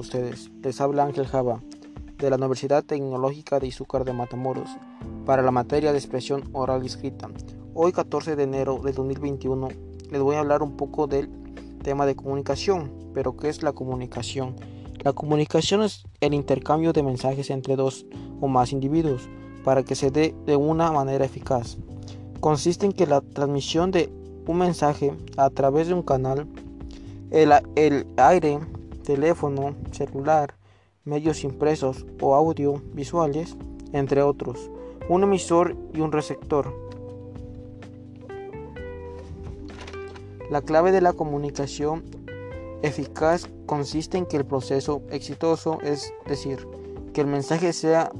ustedes. Les habla Ángel Java de la Universidad Tecnológica de Izúcar de Matamoros para la materia de expresión oral y escrita. Hoy 14 de enero de 2021 les voy a hablar un poco del tema de comunicación. Pero ¿qué es la comunicación? La comunicación es el intercambio de mensajes entre dos o más individuos para que se dé de una manera eficaz. Consiste en que la transmisión de un mensaje a través de un canal el, aire, teléfono, celular, medios impresos o audiovisuales, entre otros, un emisor y un receptor. La clave de la comunicación eficaz consiste en que el proceso exitoso, es decir, que el mensaje sea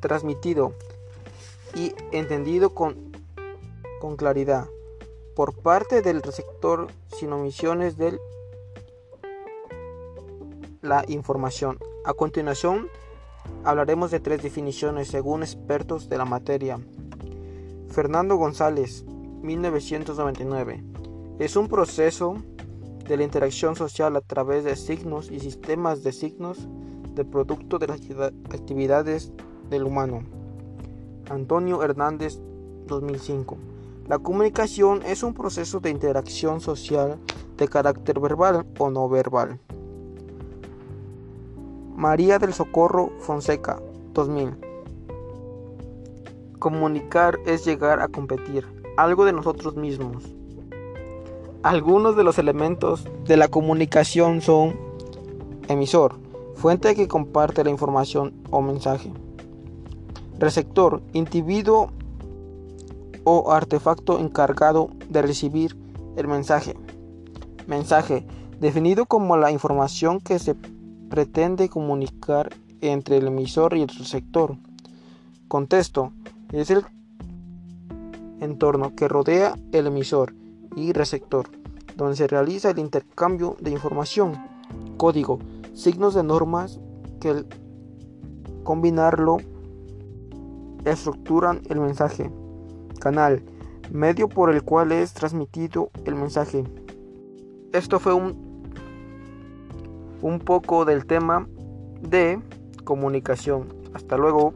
transmitido y entendido con, con claridad por parte del receptor sin omisiones de la información. A continuación, hablaremos de tres definiciones según expertos de la materia. Fernando González, 1999. Es un proceso de la interacción social a través de signos y sistemas de signos de producto de las actividades del humano. Antonio Hernández, 2005. La comunicación es un proceso de interacción social de carácter verbal o no verbal. María del Socorro Fonseca, 2000. Comunicar es llegar a competir, algo de nosotros mismos. Algunos de los elementos de la comunicación son emisor, fuente que comparte la información o mensaje. Receptor, individuo o artefacto encargado de recibir el mensaje. Mensaje, definido como la información que se pretende comunicar entre el emisor y el receptor. Contexto, es el entorno que rodea el emisor y receptor, donde se realiza el intercambio de información. Código, signos de normas que al combinarlo estructuran el mensaje. Canal, medio por el cual es transmitido el mensaje. Esto fue un, un poco del tema de comunicación. Hasta luego.